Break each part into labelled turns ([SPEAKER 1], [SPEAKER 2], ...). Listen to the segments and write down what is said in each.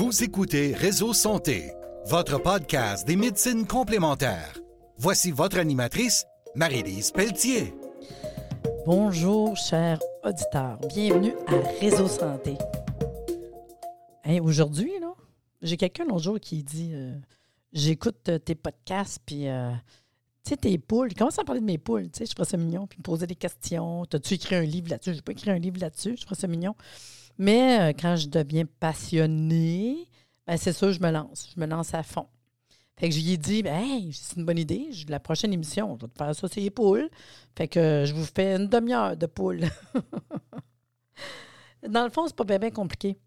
[SPEAKER 1] Vous écoutez Réseau Santé, votre podcast des médecines complémentaires. Voici votre animatrice, Marie-Lise Pelletier.
[SPEAKER 2] Bonjour, chers auditeurs. Bienvenue à Réseau Santé. Hein, Aujourd'hui, j'ai quelqu'un l'autre jour qui dit euh, J'écoute euh, tes podcasts, puis euh, tu sais, tes poules. Commence à parler de mes poules, tu sais, je trouve ça mignon, puis me poser des questions. T'as-tu écrit un livre là-dessus? Je n'ai pas écrit un livre là-dessus, je trouve ça mignon. Mais euh, quand je deviens passionnée, ben, c'est sûr, je me lance. Je me lance à fond. Fait que je lui ai dit, ben, hey, c'est une bonne idée. La prochaine émission, je vais te faire ça, c'est les poules. Fait que je vous fais une demi-heure de poules. dans le fond, c'est pas bien, bien compliqué.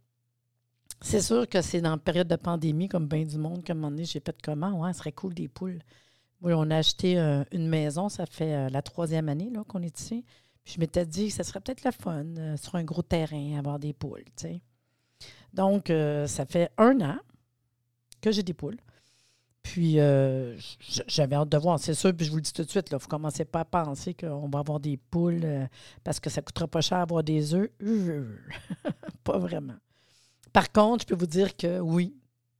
[SPEAKER 2] C'est sûr que c'est dans la période de pandémie, comme bien du monde, comme un moment donné, j'ai fait comment? Ouais, ce serait cool des poules. Oui, on a acheté euh, une maison, ça fait euh, la troisième année qu'on est ici. Je m'étais dit que ça serait peut-être le fun euh, sur un gros terrain, avoir des poules. Donc, euh, ça fait un an que j'ai des poules. Puis, euh, j'avais hâte de voir, c'est sûr, puis je vous le dis tout de suite, il ne faut commencer pas à penser qu'on va avoir des poules parce que ça ne coûtera pas cher avoir des œufs. Pas vraiment. Par contre, je peux vous dire que oui,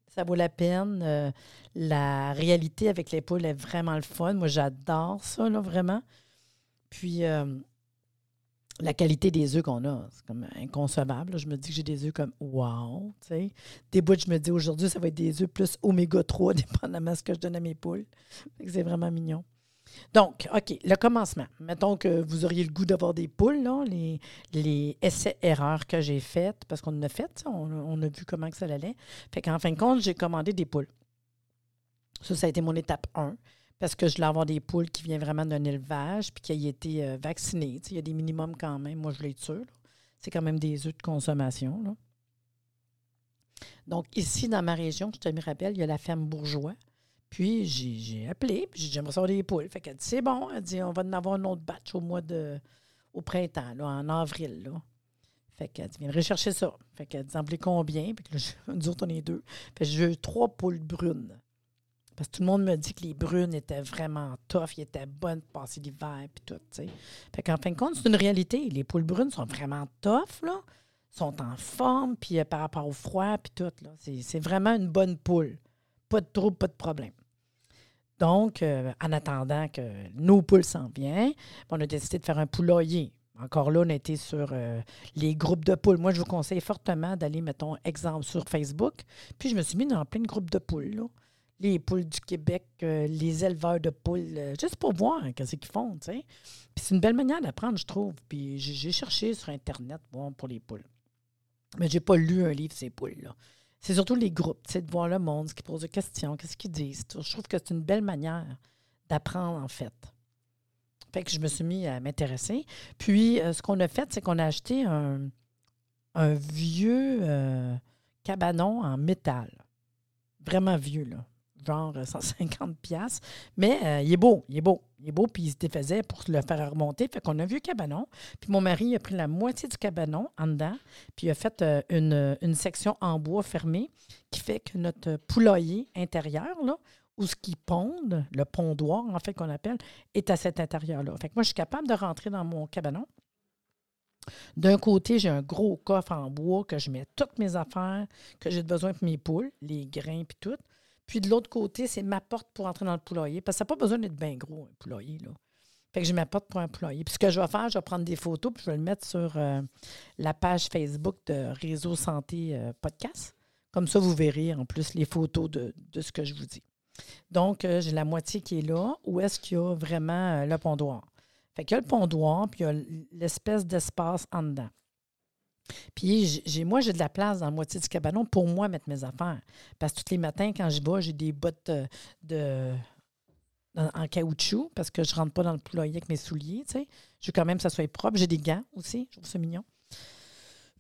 [SPEAKER 2] ça vaut la peine. La réalité avec les poules est vraiment le fun. Moi, j'adore ça, là, vraiment. Puis, euh, la qualité des œufs qu'on a, c'est comme inconcevable. Je me dis que j'ai des œufs comme wow, tu sais. Des bouts, je me dis aujourd'hui, ça va être des œufs plus oméga 3, dépendamment de ce que je donne à mes poules. C'est vraiment mignon. Donc, OK, le commencement. Mettons que vous auriez le goût d'avoir des poules, les, les essais-erreurs que j'ai faites, parce qu'on en a fait, on, on a vu comment que ça allait. Fait qu'en fin de compte, j'ai commandé des poules. Ça, ça a été mon étape 1, parce que je voulais avoir des poules qui viennent vraiment d'un élevage, puis qui aient été euh, vaccinées. Il y a des minimums quand même. Moi, je sûre. là. C'est quand même des œufs de consommation. là. Donc, ici, dans ma région, je te me rappelle, il y a la ferme Bourgeois. Puis, j'ai appelé, puis j'ai dit, j'aimerais savoir des poules. Fait qu'elle dit, c'est bon. Elle dit, on va en avoir un autre batch au mois de. au printemps, là, en avril. Là. Fait qu'elle dit, viens rechercher ça. Fait qu'elle dit, en combien? Puis que là, nous autres, on est deux. Fait que j'ai eu trois poules brunes. Parce que tout le monde me dit que les brunes étaient vraiment tough, ils étaient bonnes pour passer l'hiver, puis tout, tu sais. Fait qu'en fin de compte, c'est une réalité. Les poules brunes sont vraiment tough, là. Sont en forme, puis euh, par rapport au froid, puis tout. C'est vraiment une bonne poule. Pas de trouble, pas de problème. Donc, euh, en attendant que nos poules s'en viennent, on a décidé de faire un poulailler. Encore là, on été sur euh, les groupes de poules. Moi, je vous conseille fortement d'aller, mettons, exemple sur Facebook. Puis je me suis mis dans plein de groupes de poules. Les poules du Québec, euh, les éleveurs de poules, euh, juste pour voir qu'est-ce qu'ils font. Puis c'est une belle manière d'apprendre, je trouve. Puis j'ai cherché sur Internet bon, pour les poules. Mais j'ai pas lu un livre ces poules-là. C'est surtout les groupes, de voir le monde, ce qu'ils posent des questions, qu'est-ce qu'ils disent. Je trouve que c'est une belle manière d'apprendre, en fait. Fait que je me suis mis à m'intéresser. Puis, euh, ce qu'on a fait, c'est qu'on a acheté un, vieux cabanon en métal. Vraiment vieux, là. Genre euh, 150 pièces. Mais euh, il est beau, il est beau. Il est beau, puis il se défaisait pour le faire remonter. Fait qu'on a un vieux cabanon. Puis mon mari a pris la moitié du cabanon en dedans, puis il a fait euh, une, une section en bois fermée qui fait que notre poulailler intérieur, là, où ce qui ponde, le pondoir, en fait, qu'on appelle, est à cet intérieur-là. Fait que moi, je suis capable de rentrer dans mon cabanon. D'un côté, j'ai un gros coffre en bois que je mets toutes mes affaires que j'ai besoin pour mes poules, les grains puis tout. Puis de l'autre côté, c'est ma porte pour entrer dans le poulailler. Parce que ça n'a pas besoin d'être bien gros, un poulailler. Là. Fait que j'ai ma porte pour un poulailler. Puis ce que je vais faire, je vais prendre des photos puis je vais le mettre sur euh, la page Facebook de Réseau Santé euh, Podcast. Comme ça, vous verrez en plus les photos de, ce que je vous dis. Donc, euh, j'ai la moitié qui est là. Où est-ce qu'il y a vraiment le pondoir? Fait qu'il y a le pondoir, puis il y a l'espèce d'espace en dedans. Puis j'ai- moi, j'ai de la place dans la moitié du cabanon pour moi mettre mes affaires. Parce que tous les matins, quand je vais, j'ai des bottes euh, de, en, caoutchouc parce que je ne rentre pas dans le poulailler avec mes souliers. Je veux quand même que ça soit propre. J'ai des gants aussi. Je trouve ça mignon.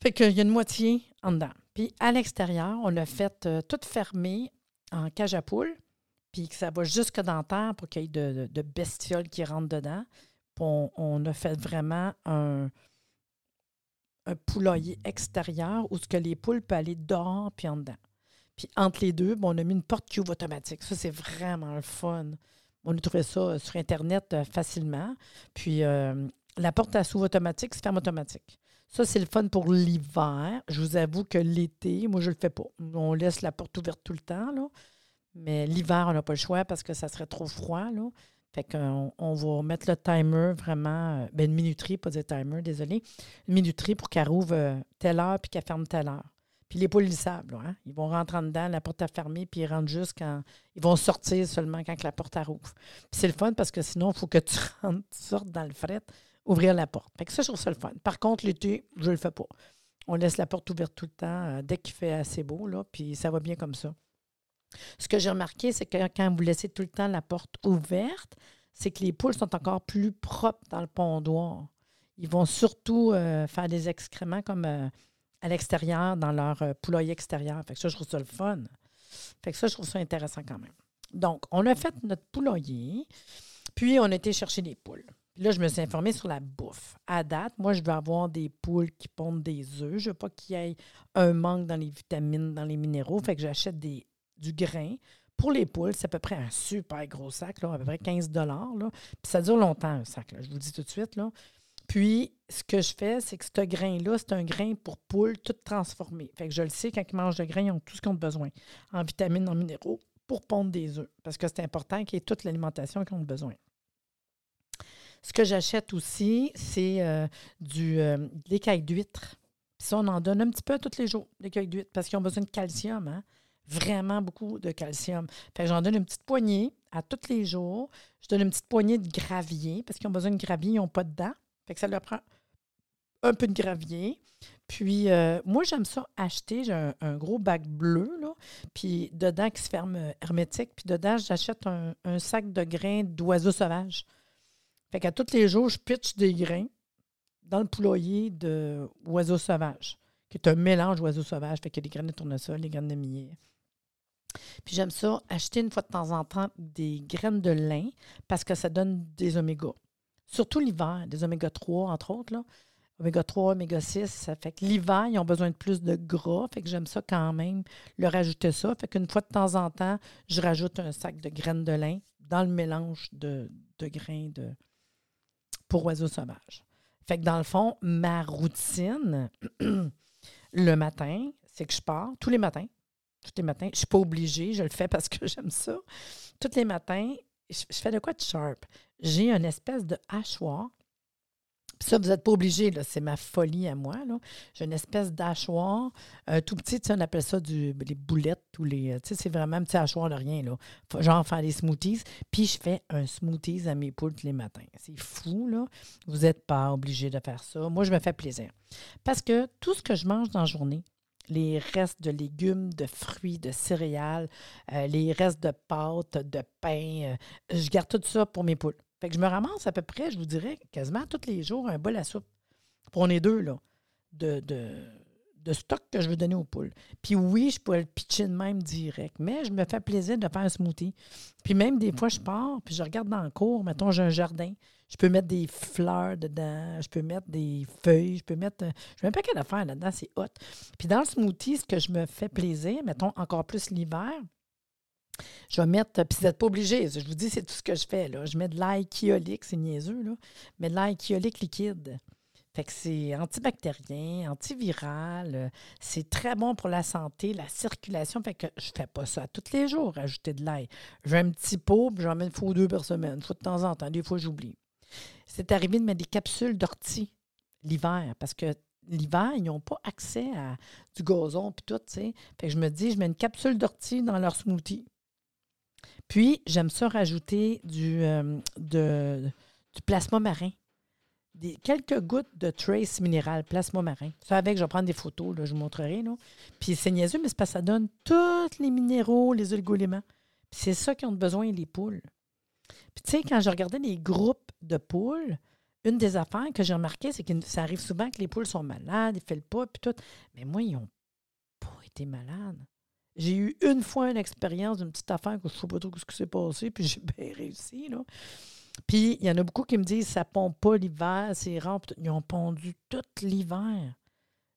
[SPEAKER 2] Fait qu'il y a une moitié en dedans. Puis à l'extérieur, on a fait euh, tout fermé en cage à poules, puis que ça va jusque dans terre pour qu'il y ait de, de- bestioles qui rentrent dedans. Puis on a fait vraiment un, un poulailler extérieur où ce que les poules peuvent aller dehors puis en dedans. Puis entre les deux, on a mis une porte cuve automatique. Ça, c'est vraiment le fun. On a trouvé ça euh, sur Internet euh, facilement. Puis euh, la porte à sous automatique se ferme automatique. Ça, c'est le fun pour l'hiver. Je vous avoue que l'été, moi, je le fais pas. On laisse la porte ouverte tout le temps, là. Mais l'hiver, on n'a pas le choix parce que ça serait trop froid, là. Fait qu'on on va mettre le timer vraiment, euh, ben une minuterie, pas de timer, désolé, une minuterie pour qu'elle rouvre euh, telle heure puis qu'elle ferme telle heure. Puis les poules, ils hein? Ils vont rentrer en dedans, la porte est fermée, puis ils rentrent juste quand. Ils vont sortir seulement quand la porte rouvre. Puis c'est le fun parce que sinon, il faut que tu rentres, tu sortes dans le fret, ouvrir la porte. Fait que ça, je trouve ça le fun. Par contre, l'été, je le fais pas. On laisse la porte ouverte tout le temps euh, dès qu'il fait assez beau, là, puis ça va bien comme ça. Ce que j'ai remarqué, c'est que quand vous laissez tout le temps la porte ouverte, c'est que les poules sont encore plus propres dans le pondoir. Ils vont surtout euh, faire des excréments comme euh, à l'extérieur, dans leur euh, poulailler extérieur. Fait que ça, je trouve ça le fun. Fait que ça, je trouve ça intéressant quand même. Donc, on a fait notre poulailler, puis on a été chercher des poules. Là, je me suis informée sur la bouffe. À date, moi, je veux avoir des poules qui pondent des œufs. Je veux pas qu'il y ait un manque dans les vitamines, dans les minéraux. Fait que j'achète des du grain. Pour les poules, c'est à peu près un super gros sac, là, à peu près 15 Puis ça dure longtemps, un sac, je vous le dis tout de suite. Là. Puis, ce que je fais, c'est que ce grain-là, c'est un grain pour poules tout transformé. Fait que je le sais, quand ils mangent de grain, ils ont tout ce qu'ils ont besoin, en vitamines, en minéraux, pour pondre des œufs. Parce que c'est important qu'ils aient toute l'alimentation qu'ils ont besoin. Ce que j'achète aussi, c'est euh, du euh, l'écaille d'huître. ça, on en donne un petit peu tous les jours, l'écaille d'huître, parce qu'ils ont besoin de calcium. Hein? Vraiment beaucoup de calcium. Fait j'en donne une petite poignée à tous les jours. Je donne une petite poignée de gravier parce qu'ils ont besoin de gravier, ils n'ont pas de dents. Fait que ça leur prend un peu de gravier. Puis, euh, moi, j'aime ça acheter. J'ai un, gros bac bleu, là, puis dedans qui se ferme euh, hermétique. Puis dedans, j'achète un, sac de grains d'oiseaux sauvages. Fait qu'à tous les jours, je pitch des grains dans le poulailler d'oiseaux sauvages, qui est un mélange d'oiseaux sauvages. Fait qu'il y a des graines de tournesol, des graines de millet, puis j'aime ça, acheter une fois de temps en temps des graines de lin parce que ça donne des oméga. Surtout l'hiver, des oméga 3, entre autres. Là. Oméga 3, oméga 6, ça fait que l'hiver, ils ont besoin de plus de gras. Fait que j'aime ça quand même, leur ajouter ça. Fait qu'une fois de temps en temps, je rajoute un sac de graines de lin dans le mélange de, de grains de, pour oiseaux sauvages. Fait que dans le fond, ma routine, le matin, c'est que je pars tous les matins tous les matins. Je ne suis pas obligée, je le fais parce que j'aime ça. Tous les matins, je, fais de quoi de sharp? J'ai une espèce de hachoir. Ça, vous n'êtes pas obligé, c'est ma folie à moi. J'ai une espèce d'hachoir un tout petit, on appelle ça du, les boulettes ou les. c'est vraiment un petit hachoir de rien. Là. genre faire des smoothies. Puis je fais un smoothies à mes poules tous les matins. C'est fou, là. Vous n'êtes pas obligé de faire ça. Moi, je me fais plaisir. Parce que tout ce que je mange dans la journée, les restes de légumes, de fruits, de céréales, euh, les restes de pâtes, de pain. Euh, je garde tout ça pour mes poules. Fait que je me ramasse à peu près, je vous dirais, quasiment tous les jours, un bol à soupe. Pour les deux, là, de, stock que je veux donner aux poules. Puis oui, je pourrais le pitcher de même direct, mais je me fais plaisir de faire un smoothie. Puis même des fois, je pars, puis je regarde dans le cours, mettons, j'ai un jardin, je peux mettre des fleurs dedans, je peux mettre des feuilles, je peux mettre. Je mets un paquet d'affaires là-dedans, c'est hot. Puis dans le smoothie, ce que je me fais plaisir, mettons encore plus l'hiver, je vais mettre, puis vous n'êtes pas obligé, je vous dis, c'est tout ce que je fais. Là. Je mets de l'ail kyolique, c'est niaiseux, là, mais de l'ail kyolique liquide. Fait que c'est antibactérien, antiviral, c'est très bon pour la santé, la circulation. Fait que je fais pas ça tous les jours, ajouter de l'ail. J'ai un petit pot, puis j'en mets une fois ou deux par semaine, une fois de temps en temps. Des fois, j'oublie c'est arrivé de mettre des capsules d'ortie l'hiver parce que l'hiver, ils n'ont pas accès à du gazon et tout, tu sais. Fait que je me dis, je mets une capsule d'ortie dans leur smoothie. Puis, j'aime ça rajouter du, euh, du plasma marin. Des, quelques gouttes de trace minéral, plasma marin. Ça avec, je vais prendre des photos, je vous montrerai. Là. Puis c'est niaiseux, mais c'est parce que ça donne tous les minéraux, les oligoéléments. Puis c'est ça qu'ils ont besoin, les poules. Puis, tu sais, quand je regardais les groupes de poules, une des affaires que j'ai remarqué, c'est que ça arrive souvent que les poules sont malades, ils ne font pas, puis tout. Mais moi, ils n'ont pas été malades. J'ai eu une fois une expérience d'une petite affaire que je ne sais pas trop ce qui s'est passé, puis j'ai bien réussi, là. Puis, il y en a beaucoup qui me disent ça pond pas l'hiver, c'est rare. Ils ont pondu tout l'hiver.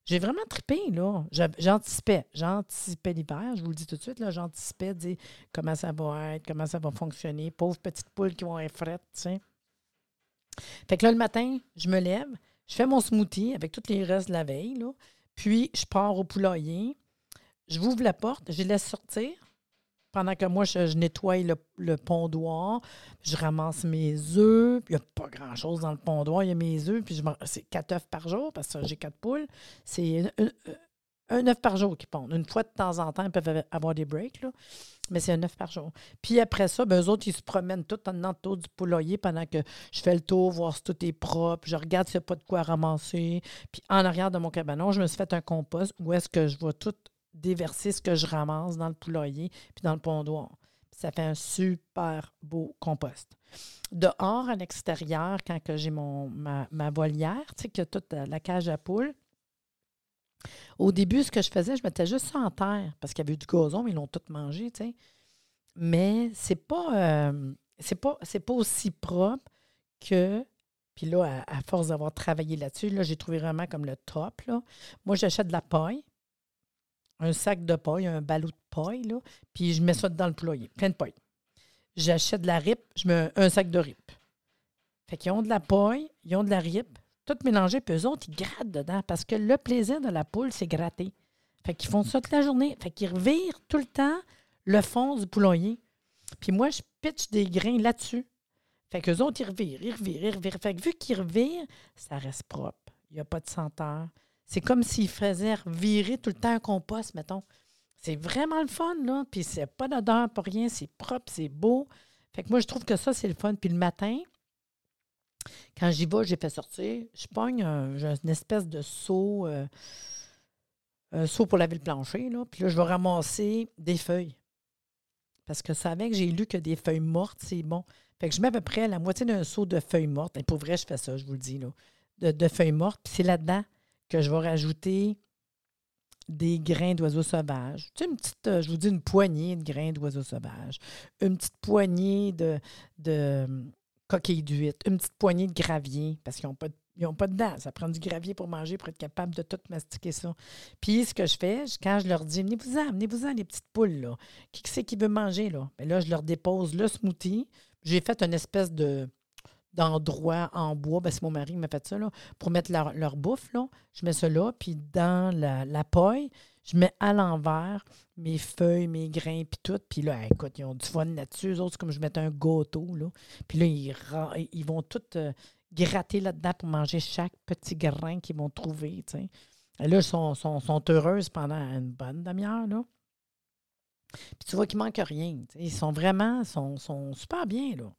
[SPEAKER 2] J'ai vraiment trippé, là. J'anticipais. J'anticipais l'hiver, je vous le dis tout de suite, là. J'anticipais dire comment ça va être, comment ça va fonctionner. Pauvres petites poules qui vont être frettes, tu. Fait que là, le matin, je me lève, Je fais mon smoothie avec tous les restes de la veille, là. Puis, je pars au poulailler. Je ouvre la porte, je laisse sortir. Pendant que moi, je, nettoie le, le, pondoir, je ramasse mes œufs. Il n'y a pas grand-chose dans le pondoir. Il y a mes œufs, puis c'est quatre œufs par jour parce que j'ai quatre poules. C'est un, œuf par jour qui pondent. Une fois de temps en temps, ils peuvent avoir des breaks, là, mais c'est un œuf par jour. Puis après ça, ben, eux autres, ils se promènent tout en autour du poulailler pendant que je fais le tour, voir si tout est propre. Je regarde s'il n'y a pas de quoi ramasser. Puis en arrière de mon cabanon, je me suis fait un compost où est-ce que je vois tout déverser ce que je ramasse dans le poulailler puis dans le pondoir. Ça fait un super beau compost. Dehors, à l'extérieur, quand j'ai ma, ma, volière, tu sais, que toute la cage à poules, au début, ce que je faisais, je mettais juste ça en terre parce qu'il y avait du gazon, mais ils l'ont tout mangé, tu sais. Mais c'est pas, euh, c'est pas, pas aussi propre que. Puis là, à, force d'avoir travaillé là-dessus, là, j'ai trouvé vraiment comme le top. Là. Moi, j'achète de la paille, un sac de paille, un ballot de paille, là, puis je mets ça dans le poulailler, plein de paille. J'achète de la rip, je mets un sac de rip. Fait qu'ils ont de la paille, ils ont de la rip, tout mélangé, puis eux autres, ils grattent dedans parce que le plaisir de la poule, c'est gratter. Fait qu'ils font ça toute la journée. Fait qu'ils revirent tout le temps le fond du poulailler. Puis moi, je pitch des grains là-dessus. Fait qu'eux autres, ils revirent, ils revirent, ils revirent. Fait que vu qu'ils revirent, ça reste propre. Il n'y a pas de senteur. C'est comme s'ils faisaient revirer tout le temps un compost, mettons. C'est vraiment le fun, là. Puis c'est pas d'odeur, pas rien. C'est propre, c'est beau. Fait que moi, je trouve que ça, c'est le fun. Puis le matin, quand j'y vais, j'ai fait sortir, je pogne une espèce de seau, euh, un seau pour laver le plancher, là, puis là, je vais ramasser des feuilles. Parce que ça que j'ai lu que des feuilles mortes, c'est bon. Fait que je mets à peu près la moitié d'un seau de feuilles mortes. Et pour vrai, je fais ça, je vous le dis, là, de, feuilles mortes. Puis c'est là-dedans que je vais rajouter des grains d'oiseaux sauvages. Tu sais, une petite, euh, je vous dis une poignée de grains d'oiseaux sauvages. Une petite poignée de, de coquille d'huître, une petite poignée de gravier, parce qu'ils n'ont pas, pas de dents. Ça prend du gravier pour manger, pour être capable de tout mastiquer ça. Puis, ce que je fais, quand je leur dis, venez-vous-en, venez-vous-en, les petites poules, là. Qui c'est qui veut manger, là? Bien là, je leur dépose le smoothie. J'ai fait une espèce de d'endroit en bois, ben, c'est mon mari qui m'a fait ça, pour mettre leur, leur, bouffe. Je mets ça là, puis dans la, la paille, je mets à l'envers mes feuilles, mes grains, puis tout. Puis là, écoute, ils ont du fun là-dessus. Eux autres, comme je mettais un gâteau, là. Puis là, ils, ils vont tout euh, gratter là-dedans pour manger chaque petit grain qu'ils vont trouver. Et là, ils sont, sont, heureuses pendant une bonne demi-heure. Puis tu vois qu'il manque rien. Ils sont vraiment, sont, sont super bien, là.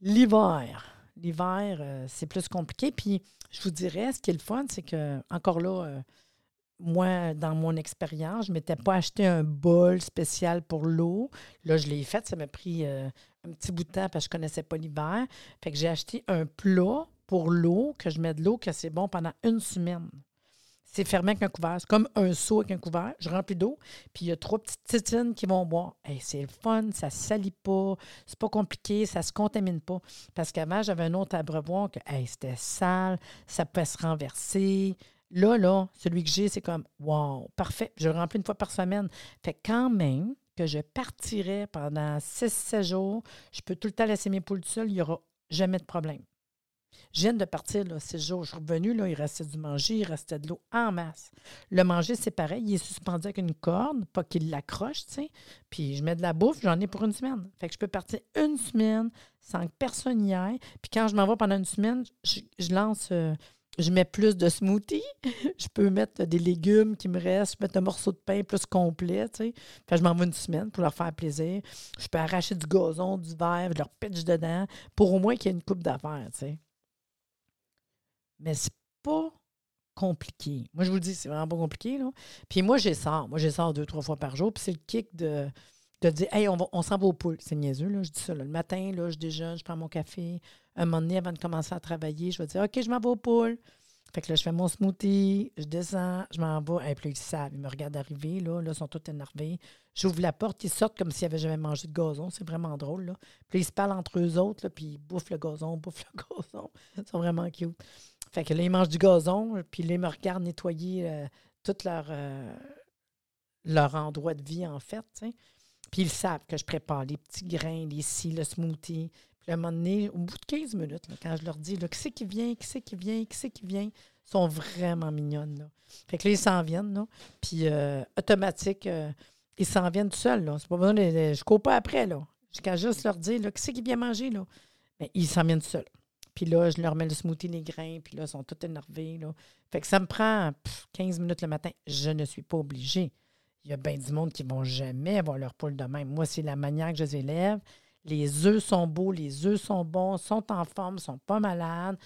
[SPEAKER 2] L'hiver. L'hiver, euh, c'est plus compliqué. Puis je vous dirais, ce qui est le fun, c'est que, encore là, euh, moi, dans mon expérience, je ne m'étais pas acheté un bol spécial pour l'eau. Là, je l'ai fait. Ça m'a pris euh, un petit bout de temps parce que je ne connaissais pas l'hiver. Fait que j'ai acheté un plat pour l'eau, que je mets de l'eau, que c'est bon pendant une semaine. C'est fermé avec un couvert. C'est comme un seau avec un couvert. Je remplis d'eau, puis il y a trois petites titines qui vont boire. c'est le fun, ça ne salit pas, c'est pas compliqué, ça ne se contamine pas. Parce qu'avant, j'avais un autre abreuvoir que c'était sale, ça peut se renverser. Là, là, celui que j'ai, c'est comme Wow, parfait, je le remplis une fois par semaine. Fait quand même que je partirais pendant 6-7 jours, je peux tout le temps laisser mes poules seules, il n'y aura jamais de problème. Je viens de partir là, 6 jours. Je suis revenu, là, il restait du manger, il restait de l'eau en masse. Le manger, c'est pareil, il est suspendu avec une corde, pas qu'il l'accroche, tu sais. Puis je mets de la bouffe, j'en ai pour une semaine. Fait que je peux partir une semaine sans que personne n'y aille. Puis quand je m'en vais pendant une semaine, je, lance. Euh, je mets plus de smoothie. je peux mettre des légumes qui me restent, je peux mettre un morceau de pain plus complet, tu sais. je m'en vais une semaine pour leur faire plaisir. Je peux arracher du gazon, du verre, je leur pitch dedans pour au moins qu'il y ait une coupe d'affaires, tu sais. Mais c'est pas compliqué. Moi, je vous le dis, c'est vraiment pas compliqué, là. Puis moi, j'ai ça. Moi, j'ai ça deux, trois fois par jour. Puis c'est le kick de, de dire, hey, on, on s'en va au poule. C'est niaiseux, là. Je dis ça, Le matin, là, je déjeune, je prends mon café un moment donné, avant de commencer à travailler, je vais dire OK, je m'en vais au pool. Fait que là, je fais mon smoothie, je descends, je m'en vais. Et puis ils savent, ils me regardent arriver, là, là, ils sont tous énervés. J'ouvre la porte, ils sortent comme s'ils n'avaient jamais mangé de gazon. C'est vraiment drôle, là. Puis ils se parlent entre eux autres, là, puis ils bouffent le gazon, bouffent le gazon. Ils sont vraiment cute. Fait que là, ils mangent du gazon, puis là, ils me regardent nettoyer euh, tout leur, euh, leur endroit de vie, en fait, Puis ils savent que je prépare les petits grains, les scies, le smoothie. Puis à un au bout de 15 minutes, quand je leur dis qui c'est qui vient, qui c'est qui vient, qui c'est qui vient, ils sont vraiment mignonnes. Fait que là, ils s'en viennent. Là. Puis euh, automatique, euh, ils s'en viennent tout seuls. C'est pas besoin de, je ne cours pas après. Là. Jusqu'à juste leur dire qui c'est qui vient manger. Mais ils s'en viennent tout seuls. Puis là, je leur mets le smoothie, les grains, puis là, ils sont tous énervés. Fait que ça me prend 15 minutes le matin. Je ne suis pas obligée. Il y a bien du monde qui ne vont jamais avoir leur poule de même. Moi, c'est la manière que je les élève. Les œufs sont beaux, les œufs sont bons, sont en forme, sont pas malades.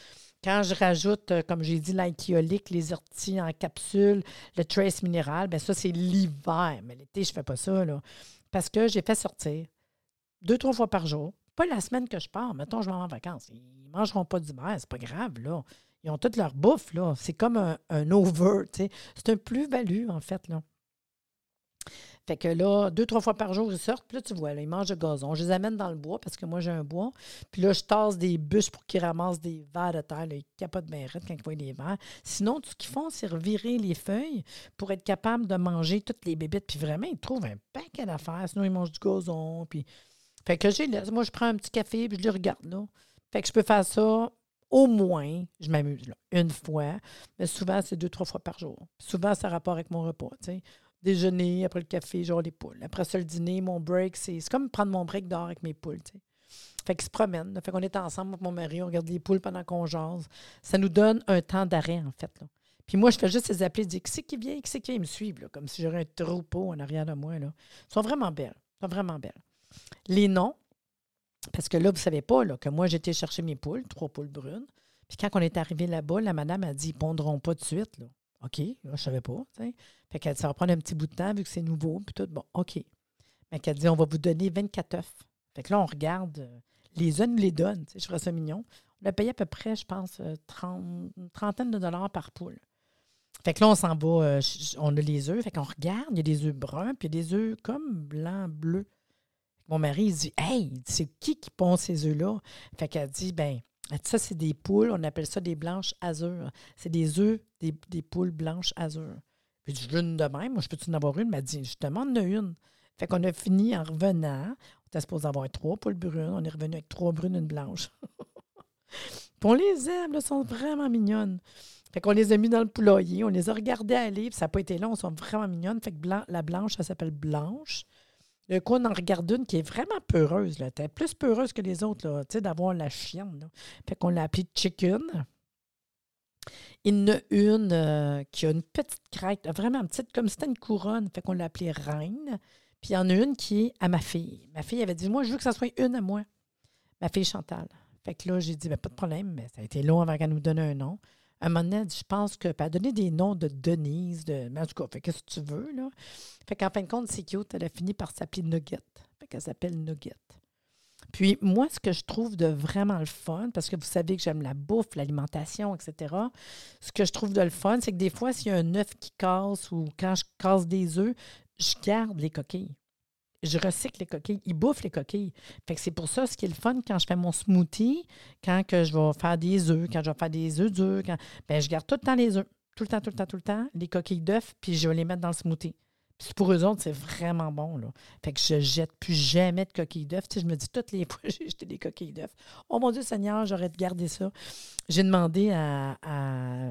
[SPEAKER 2] Quand je rajoute, euh, comme j'ai dit, l'alcoolique, les orties en capsule, le trace minéral, bien ça, c'est l'hiver. Mais l'été, je ne fais pas ça. Parce que j'ai fait sortir deux, trois fois par jour. Pas la semaine que je pars. Mettons, je vais en vacances. Ils ne mangeront pas d'hiver, c'est pas grave, là. Ils ont toute leur bouffe, là. C'est comme un, un over. C'est un plus-value, en fait. Fait que là, deux, trois fois par jour, ils sortent. Puis là, tu vois, là, ils mangent le gazon. Je les amène dans le bois parce que moi, j'ai un bois. Puis là, je tasse des bus pour qu'ils ramassent des verres de terre. Là, ils capotent bien raide quand ils voient les verres. Sinon, tout ce qu'ils font, c'est revirer les feuilles pour être capable de manger toutes les bébites. Puis vraiment, ils trouvent un paquet d'affaires. Sinon, ils mangent du gazon. Puis... Fait que j'ai Moi, je prends un petit café puis je les regarde là. Fait que je peux faire ça au moins, je m'amuse là, une fois, mais souvent, c'est deux, trois fois par jour. souvent, ça a rapport avec mon repas. Tu sais déjeuner, après le café, genre les poules. Après ça, le dîner, mon break, c'est comme prendre mon break d'or avec mes poules. Fait qu'ils se promènent. Fait qu'on est ensemble avec mon mari, on regarde les poules pendant qu'on jase. Ça nous donne un temps d'arrêt, en fait. Là. Puis moi, je fais juste les appeler, dire qui c'est qui vient, qui c'est qui vient? Me suivre, là, comme si j'aurais un troupeau en arrière de moi. Là. Ils sont vraiment belles. Ils sont vraiment belles. Les noms, parce que là, vous ne savez pas que moi, j'étais chercher mes poules, trois poules brunes. Puis quand on est arrivé là-bas, la madame a dit ils pondront pas de suite. OK, je ne savais pas. Fait qu'elle ça va prendre un petit bout de temps vu que c'est nouveau. Puis tout, bon, OK. Mais qu'elle dit, on va vous donner 24 œufs. Fait que là, on regarde, euh, les œufs nous les donnent. Je ferais ça mignon. On a payé à peu près, je pense, 30, euh, une trentaine de dollars par poule. Fait que là, on s'en va, euh, on a les œufs. Fait qu'on regarde, il y a des œufs bruns, puis il y a des œufs comme blanc, bleu. Mon mari, il dit, hey, c'est qui qui pond ces œufs-là? Fait qu'elle dit, ben, ça, c'est des poules, on appelle ça des blanches azur. C'est des œufs, des, poules blanches azur. Puis je veux une de même, moi, je peux-tu en avoir une? Elle m'a dit, je te demande une. Fait qu'on a fini en revenant. On était supposé avoir trois poules brunes. On est revenu avec trois brunes, et une blanche. Puis on les aime, elles sont vraiment mignonnes. Fait qu'on les a mis dans le poulailler, on les a regardées aller, puis ça n'a pas été long, elles sont vraiment mignonnes. Fait que la blanche, ça s'appelle Blanche. Le coup, on en regarde une qui est vraiment peureuse. Là. Plus peureuse que les autres, là, d'avoir la chienne. Fait qu'on l'a appelée Chicken. Il y en a une euh, qui a une petite crête, vraiment petite, comme si c'était une couronne. Fait qu'on l'a appelée Reine. Puis il y en a une qui est à ma fille. Ma fille avait dit Moi, je veux que ça soit une à moi. Ma fille Chantal. Fait que là, j'ai dit ben, Pas de problème, mais ça a été long avant qu'elle nous donne un nom un moment donné, je pense que. Elle a donné des noms de Denise, de. Mais en tout cas, qu'est-ce que tu veux, là? Fait qu'en fin de compte, c'est cute. Elle a fini par s'appeler Nugget. Fait qu'elle s'appelle Nugget. Puis moi, ce que je trouve de vraiment le fun, parce que vous savez que j'aime la bouffe, l'alimentation, etc., ce que je trouve de le fun, c'est que des fois, s'il y a un œuf qui casse ou quand je casse des œufs, je garde les coquilles je recycle les coquilles. Ils bouffent les coquilles. Fait que c'est pour ça, ce qui est le fun, quand je fais mon smoothie, quand que je vais faire des œufs, quand je vais faire des œufs durs, quand, ben, je garde tout le temps les œufs. Tout le temps, tout le temps, tout le temps, les coquilles d'œufs, puis je vais les mettre dans le smoothie pour eux autres, c'est vraiment bon. Là. Fait que je jette plus jamais de coquilles d'œufs. Tu je me dis toutes les fois j'ai jeté des coquilles d'œufs. Oh mon Dieu Seigneur, j'aurais de garder ça. J'ai demandé à,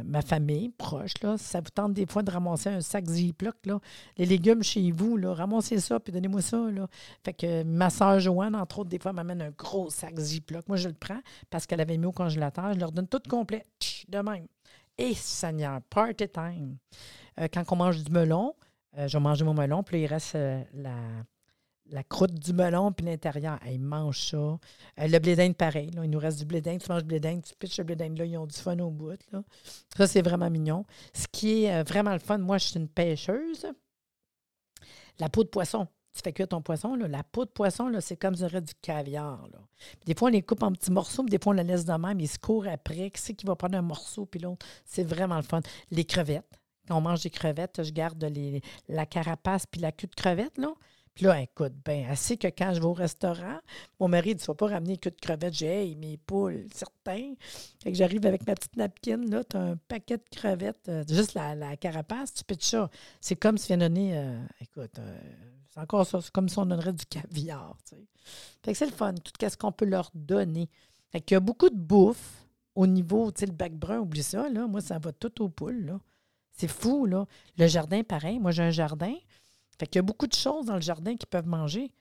[SPEAKER 2] ma famille proche, là, si ça vous tente des fois de ramasser un sac Ziploc, là, les légumes chez vous, là, ramassez ça, puis donnez-moi ça. Là. Fait que ma soeur Joanne, entre autres, des fois, m'amène un gros sac Ziploc. Moi, je le prends parce qu'elle avait mis au congélateur. Je leur donne tout complet, de même. Et Seigneur, party time. Euh, quand on mange du melon, euh, je vais mon melon, puis il reste euh, la, croûte du melon, puis l'intérieur. ils mangent ça. Euh, le blé d'Inde, pareil. il nous reste du blé d'Inde. Tu manges du blé d'Inde, tu pitches le blé d'Inde là, ils ont du fun au bout. Là. Ça, c'est vraiment mignon. Ce qui est vraiment le fun, moi, je suis une pêcheuse. La peau de poisson. Tu fais cuire ton poisson, là, la peau de poisson, là, c'est comme si du caviar. Là. Des fois, on les coupe en petits morceaux, puis des fois, on la laisse de même. Ils se courent après. Qui c'est qui va prendre un morceau, puis l'autre? C'est vraiment le fun. Les crevettes. Quand on mange des crevettes, je garde la carapace puis la queue de crevette, là. Puis là, écoute, ben, assez que quand je vais au restaurant, mon mari dit, tu vas pas ramener queue de crevette. J'ai, mes poules, certains. Fait que j'arrive avec ma petite napkin, là, tu as un paquet de crevettes, euh, juste la, carapace, tu pitches ça. C'est comme si viens donner, euh, écoute, C'est encore ça. C'est comme si on donnerait du caviar. Fait que c'est le fun, tout ce qu'on peut leur donner. Fait qu'il y a beaucoup de bouffe au niveau, tu sais, le bac brun, oublie ça, là. Moi, ça va tout aux poules, là. C'est fou, là. Le jardin, pareil. Moi, j'ai un jardin. Fait qu'il y a beaucoup de choses dans le jardin qu'ils peuvent manger.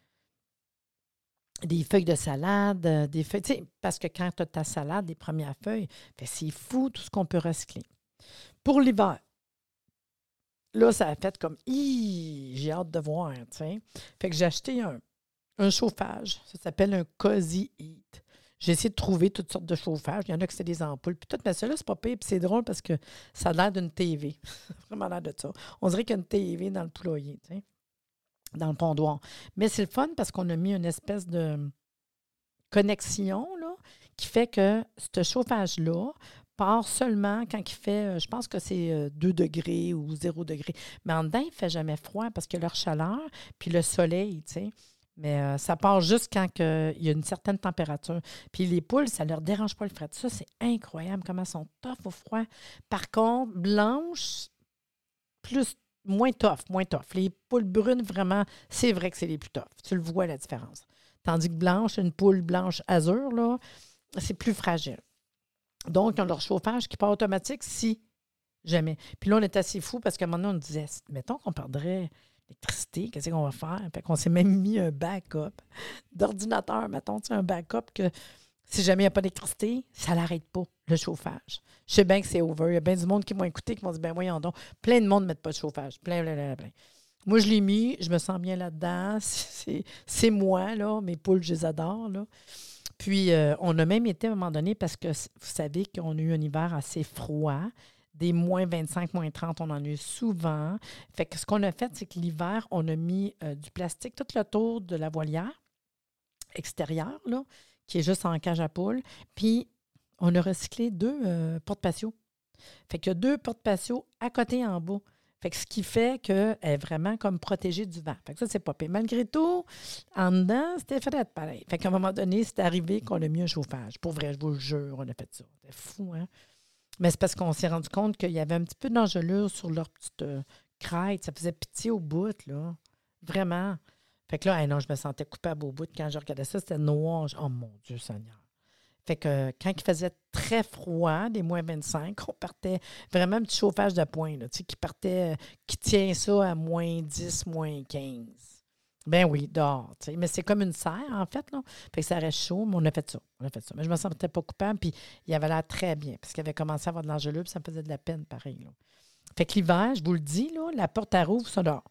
[SPEAKER 2] Des feuilles de salade, euh, des feuilles. Parce que quand tu as ta salade, les premières feuilles, c'est fou tout ce qu'on peut recycler. Pour l'hiver, là, ça a fait comme j'ai hâte de voir, tu. Fait que j'ai acheté un, un chauffage. Ça s'appelle un Cozy Heat. J'ai essayé de trouver toutes sortes de chauffages. Il y en a qui c'est des ampoules. Puis tout, mais celui-là, c'est pas pire. Puis c'est drôle parce que ça a l'air d'une TV. vraiment l'air de ça. On dirait qu'il y a une TV dans le poulailler, dans le pondoir. Mais c'est le fun parce qu'on a mis une espèce de connexion, là, qui fait que ce chauffage-là part seulement quand il fait, euh, je pense que c'est 2 euh, degrés ou 0 degrés. Mais en dedans, il ne fait jamais froid parce que leur chaleur, puis le soleil, tu sais. Mais euh, ça part juste quand il y a une certaine température. Puis les poules, ça ne leur dérange pas le frais. Ça, c'est incroyable comment elles sont tough au froid. Par contre, blanches, plus, moins tough, moins tough. Les poules brunes, vraiment, c'est vrai que c'est les plus tough. Tu le vois, la différence. Tandis que blanche, une poule blanche azur, là, c'est plus fragile. Donc, ils ont leur chauffage qui part automatique si jamais. Puis là, on est assez fou parce qu'à un moment donné, on disait, mettons qu'on perdrait l'électricité, qu'est-ce qu'on va faire? Fait qu'on s'est même mis un backup d'ordinateur, mettons, un backup que si jamais il n'y a pas d'électricité, ça n'arrête pas, le chauffage. Je sais bien que c'est over. Il y a bien du monde qui m'ont écouté, qui m'ont dit, ben voyons donc, plein de monde ne met pas de chauffage. Plein, plein, plein, plein. Moi, je l'ai mis, je me sens bien là-dedans. C'est moi, là. Mes poules, je les adore, là. Puis, euh, on a même été à un moment donné, parce que vous savez qu'on a eu un hiver assez froid, des moins 25, moins 30, on en a souvent. Fait que ce qu'on a fait, c'est que l'hiver, on a mis euh, du plastique tout le tour de la voilière extérieure, qui est juste en cage à poules. Puis, on a recyclé deux euh, porte-patios. Fait qu'il y a deux porte-patios à côté en bas. Fait que ce qui fait qu'elle est vraiment comme protégée du vent. Fait que ça, c'est pas pire. Malgré tout, en dedans, c'était fait d'être pareil. Fait qu'à un moment donné, c'est arrivé qu'on a mis un chauffage. Pour vrai, je vous le jure, on a fait ça. C'était fou, hein? Mais c'est parce qu'on s'est rendu compte qu'il y avait un petit peu d'engelure sur leur petite euh, crête. Ça faisait pitié au bout, là. Vraiment. Fait que là, non, je me sentais coupable au bout quand je regardais ça. C'était noir. Oh mon Dieu Seigneur. Fait que quand il faisait très froid, des moins 25, on partait vraiment un petit chauffage de poing, là, qui partait, euh, qui tient ça à moins 10, moins 15. Ben oui, dehors. Mais c'est comme une serre, en fait. Là. Fait que ça reste chaud, mais on a fait ça. On a fait ça. Mais je me sentais pas coupable, puis il avait l'air très bien, parce qu'il avait commencé à avoir de l'engelure, puis ça me faisait de la peine, pareil. Là. Fait que l'hiver, je vous le dis, là, la porte à rouvre, ça dehors.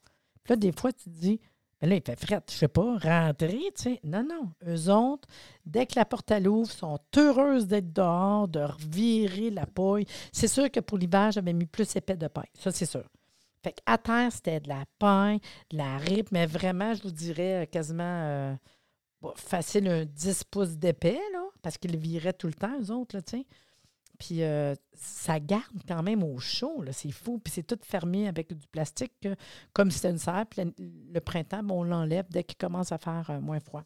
[SPEAKER 2] Puis là, des fois, tu te dis, là, il fait fret, je sais pas, rentrer, tu sais. Non, non. Eux autres, dès que la porte à l'ouvre, sont heureuses d'être dehors, de revirer la paille. C'est sûr que pour l'hiver, j'avais mis plus épais de paille. Ça, c'est sûr. Fait qu'à terre, c'était de la paille, de la ripe, mais vraiment, je vous dirais euh, quasiment euh, facile un 10 pouces d'épais, là, parce qu'ils viraient tout le temps, eux autres, là, tu sais. Puis euh, ça garde quand même au chaud, c'est fou. Puis c'est tout fermé avec du plastique, comme si c'était une serre. Le, printemps, on l'enlève dès qu'il commence à faire moins froid.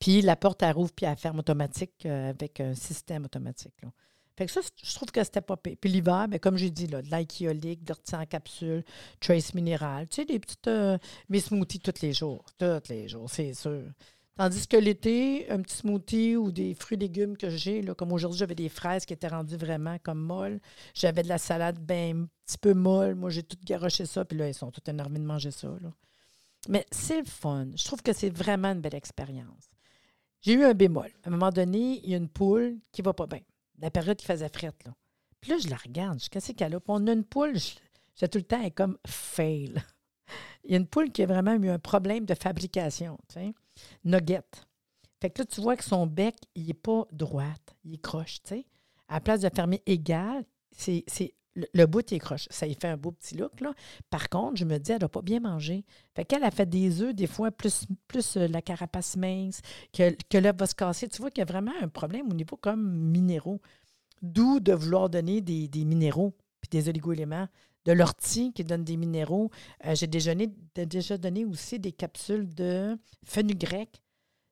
[SPEAKER 2] Puis la porte, elle rouvre puis elle ferme automatique avec un système automatique. Fait que ça, je trouve que c'était pas pire. Puis l'hiver, bien, comme j'ai dit, là, de l'alcoolique, de en capsule, trace minéral. Tu sais, des petites. mes smoothies tous les jours. Tous les jours, c'est sûr. Tandis que l'été, un petit smoothie ou des fruits et légumes que j'ai, comme aujourd'hui, j'avais des fraises qui étaient rendues vraiment comme molles. J'avais de la salade ben, un petit peu molle. Moi, j'ai tout garoché ça, puis là, ils sont tout énervés de manger ça. Mais c'est le fun. Je trouve que c'est vraiment une belle expérience. J'ai eu un bémol. À un moment donné, il y a une poule qui va pas bien. La période qui faisait frette, là. Puis là, je la regarde. Je sais qu'elle a? on a une poule, j'ai tout le temps, elle est comme fail. Il y a une poule qui a vraiment eu un problème de fabrication. Tu sais nugget. Fait que là, tu vois que son bec, il n'est pas droite, il est croche, tu sais. À la place de fermer égal, c'est le, bout, est croche. Ça y fait un beau petit look, là. Par contre, je me dis, elle n'a pas bien mangé. Fait qu'elle a fait des œufs, des fois, plus, plus euh, la carapace mince, que, que l'œuf va se casser. Tu vois qu'il y a vraiment un problème au niveau comme minéraux. D'où de vouloir donner des, minéraux puis des oligo-éléments de l'ortie qui donne des minéraux. Euh, j'ai déjà donné aussi des capsules de fenugrec.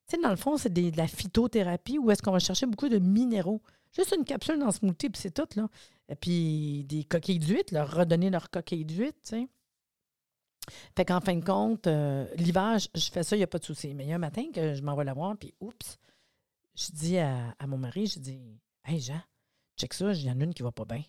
[SPEAKER 2] Tu sais, dans le fond, c'est de la phytothérapie où est-ce qu'on va chercher beaucoup de minéraux. Juste une capsule dans ce smoothie, puis c'est tout, là. Et puis des coquilles d'huîtres, leur redonner leurs coquilles d'huîtres, tu sais. Fait qu'en fin de compte, euh, l'hiver, je, fais ça, il n'y a pas de souci. Mais il y a un matin que je m'en vais la voir, puis oups, je dis à, mon mari, je dis Hey Jean, check ça, il y en a une qui va pas bien.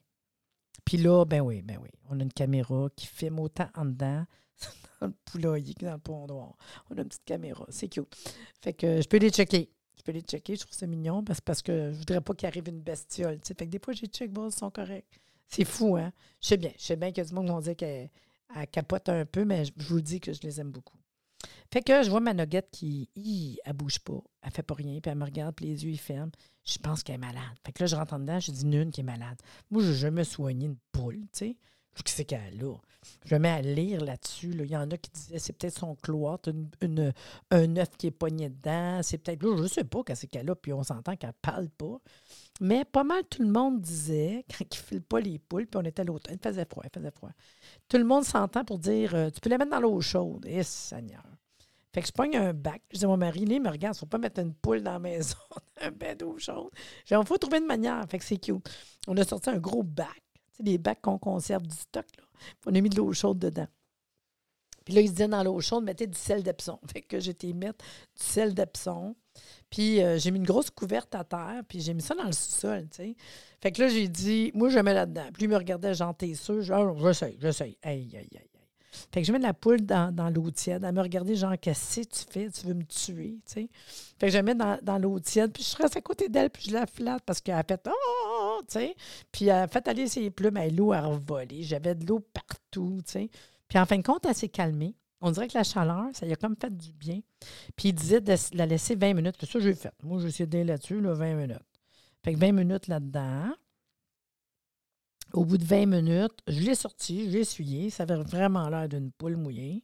[SPEAKER 2] Puis là, ben oui, ben oui, on a une caméra qui filme autant en dedans, dans le poulailler que dans le pont noir. On a une petite caméra, c'est cute. Fait que je peux les checker. Je peux les checker, je trouve ça mignon parce, que je voudrais pas qu'il arrive une bestiole. tu sais. Fait que des fois, j'ai check, bon, ils sont corrects. C'est fou, hein? Je sais bien, je sais bien qu'il y a du monde qui vont dire qu'elle elle capote un peu, mais je je vous dis que je les aime beaucoup. Fait que je vois ma nuggette qui, hi, elle bouge pas, elle fait pas rien, puis elle me regarde, puis les yeux, ferment. Je pense qu'elle est malade. Fait que là, je rentre en dedans, je dis une qui est malade. Moi, je n'ai jamais soigné une poule, tu sais. Je sais qu'elle a. Je me mets à lire là-dessus. là. Il y en a qui disaient c'est peut-être son cloître, une, un œuf qui est pogné dedans. C'est peut-être. Je ne sais pas qu'est-ce qu'elle a, puis on s'entend qu'elle parle pas. Mais pas mal tout le monde disait, quand ils ne filent pas les poules, puis on était à l'automne, il faisait froid, il faisait froid. Tout le monde s'entend pour dire euh, tu peux les mettre dans l'eau chaude. Eh, Seigneur. Fait que je pogne un bac. Je dis à mon mari, il me regarde, il ne faut pas mettre une poule dans la maison, un bain d'eau chaude. Il faut trouver une manière. Fait que c'est cute. On a sorti un gros bac. Sais, des bacs qu'on conserve du stock. Là. On a mis de l'eau chaude dedans. Puis là, il se disait dans l'eau chaude, mettez du sel d'Epsom. Fait que été mettre du sel d'Epsom. Puis euh, j'ai mis une grosse couverte à terre, puis j'ai mis ça dans le sous-sol, tu sais. Fait que là, j'ai dit, moi, je mets là-dedans. Puis il me regardait, genre, t'es sûr? Genre, j'essaye, j'essaye. Aïe, aïe, aïe. Fait que je mets de la poule dans, dans l'eau tiède. Elle me regardait, genre, qu'est-ce que tu fais? Tu veux me tuer, tu sais? Fait que je mets dans, dans l'eau tiède, puis je reste à côté d'elle, puis je la flatte parce qu'elle fait, oh, oh, oh, Puis elle a fait aller ses plumes, l'eau a revolé. J'avais de l'eau partout. Puis en fin de compte, elle s'est calmée. On dirait que la chaleur, ça lui a comme fait du bien. Puis il disait de la laisser 20 minutes. C'est ça j'ai fait. Moi, j'ai essayé là-dessus, là, 20 minutes. Fait que 20 minutes là-dedans. Au bout de 20 minutes, je l'ai sorti, je l'ai essuyé. Ça avait vraiment l'air d'une poule mouillée.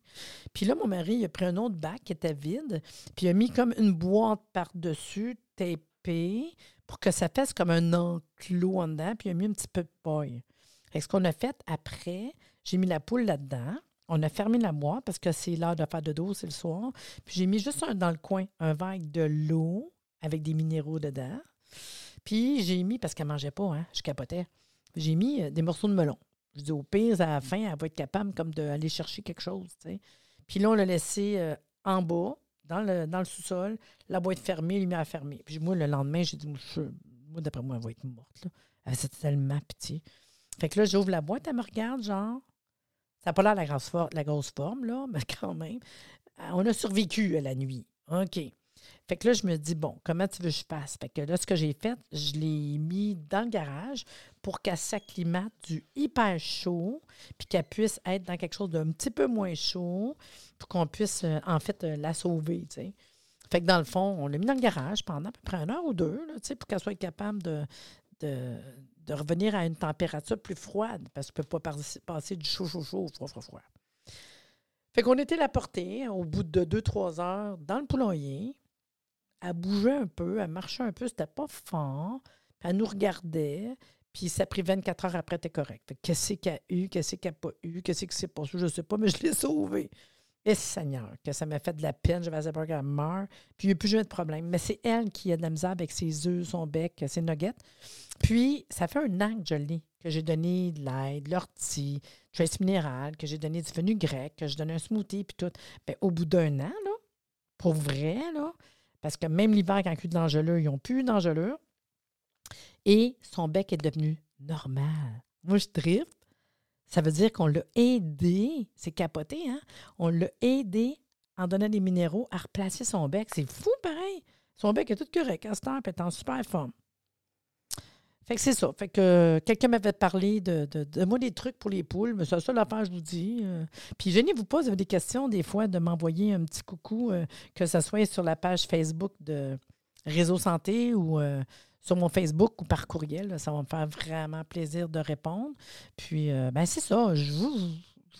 [SPEAKER 2] Puis là, mon mari, il a pris un autre bac qui était vide, puis il a mis comme une boîte par-dessus, tapée, pour que ça fasse comme un enclos en dedans, puis il a mis un petit peu de paille. Ce qu'on a fait après, j'ai mis la poule là-dedans. On a fermé la boîte parce que c'est l'heure de faire de dos, c'est le soir. Puis j'ai mis juste un, dans le coin un verre de l'eau avec des minéraux dedans. Puis j'ai mis, parce qu'elle ne mangeait pas, hein, je capotais, j'ai mis euh, des morceaux de melon. Je dis au pire, à la fin, elle va être capable comme d'aller chercher quelque chose. Puis là, on l'a laissé euh, en bas, dans le, sous-sol, la boîte fermée, lumière fermée. Puis moi, le lendemain, j'ai dit, moi, d'après moi, elle va être morte. Là. Elle avait tellement pitié. Fait que là, j'ouvre la boîte, elle me regarde, genre. Ça n'a pas l'air la grosse, la grosse forme, là, mais quand même. Euh, On a survécu à la nuit. OK. Fait que là, je me dis, bon, comment tu veux que je fasse? Fait que là, ce que j'ai fait, je l'ai mis dans le garage pour qu'elle s'acclimate du hyper chaud, puis qu'elle puisse être dans quelque chose d'un petit peu moins chaud, pour qu'on puisse, euh, en fait, euh, la sauver. Fait que dans le fond, on l'a mis dans le garage pendant à peu près une heure ou deux, là, tu sais, pour qu'elle soit capable de, de, de revenir à une température plus froide, parce qu'on ne peut pas passer, du chaud, chaud, chaud au froid, froid, froid. Fait qu'on était la portée au bout de deux, trois heures dans le poulailler. Elle bougeait un peu, elle marchait un peu, c'était pas fort. Puis elle nous regardait, puis ça a pris 24 heures après, t'es correct. Qu'est-ce qu'elle a eu, qu'est-ce qu'elle n'a pas eu, qu'est-ce qui s'est passé, je sais pas, mais je l'ai sauvée. Et Seigneur, que ça m'a fait de la peine, j'avais assez peur qu'elle meure. Puis il n'y a plus jamais de problème. Mais c'est elle qui a de la misère avec ses œufs, son bec, ses nuggets. Puis, ça fait un an que je l'ai, que j'ai donné de l'aide, de l'ortie, trace minérale, que j'ai donné du fenugrec, que je donne un smoothie, puis tout. Bien, au bout d'un an, là, pour vrai, là, parce que même l'hiver, quand il y a eu de l'engelure, ils n'ont plus d'engelure. Et son bec est devenu normal. Moi, je tripe. Ça veut dire qu'on l'a aidé. C'est capoté, hein? On l'a aidé en donnant des minéraux à replacer son bec. C'est fou, pareil. Son bec est tout correct à puis elle est en super forme. Fait que c'est ça. Fait que euh, quelqu'un m'avait parlé de, de, de moi des trucs pour les poules, mais c'est la seule affaire, je vous dis. euh. Puis gênez-vous pas, vous des questions des fois de m'envoyer un petit coucou, euh, que ce soit sur la page Facebook de Réseau Santé ou sur mon Facebook ou par courriel. ça va me faire vraiment plaisir de répondre. Puis, ben c'est ça. Je vous,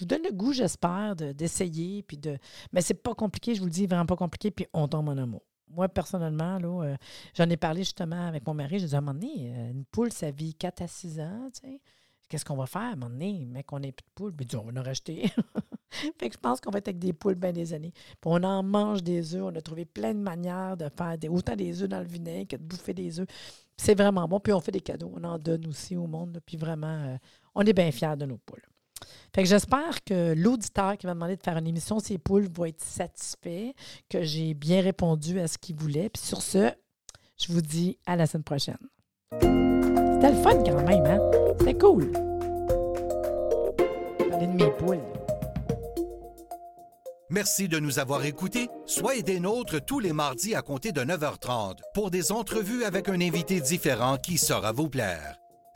[SPEAKER 2] donne le goût, j'espère, de- d'essayer. Puis de... Mais c'est pas compliqué, je vous le dis, vraiment pas compliqué. Puis on tombe en amour. Moi, personnellement, là, euh, j'en ai parlé justement avec mon mari. J'ai dit à un moment donné, euh, une poule, ça vit 4 à 6 ans. Qu'est-ce qu'on va faire à un moment donné, mais qu'on n'ait plus de poules? Ben, dis, on va en racheter. fait que je pense qu'on va être avec des poules bien des années. Puis on en mange des œufs. On a trouvé plein de manières de faire des, autant des œufs dans le vinaigre que de bouffer des œufs. C'est vraiment bon. Puis on fait des cadeaux. On en donne aussi au monde. Puis vraiment, euh, on est bien fiers de nos poules. Fait que j'espère que l'auditeur qui m'a demandé de faire une émission Ces poules va être satisfait, que j'ai bien répondu à ce qu'il voulait. Puis sur ce, je vous dis à la semaine prochaine. C'était le fun quand même, hein? C'était cool. Parler de mes poules.
[SPEAKER 1] Merci de nous avoir écoutés. Soyez des nôtres tous les mardis à compter de 9h30 pour des entrevues avec un invité différent qui saura vous plaire.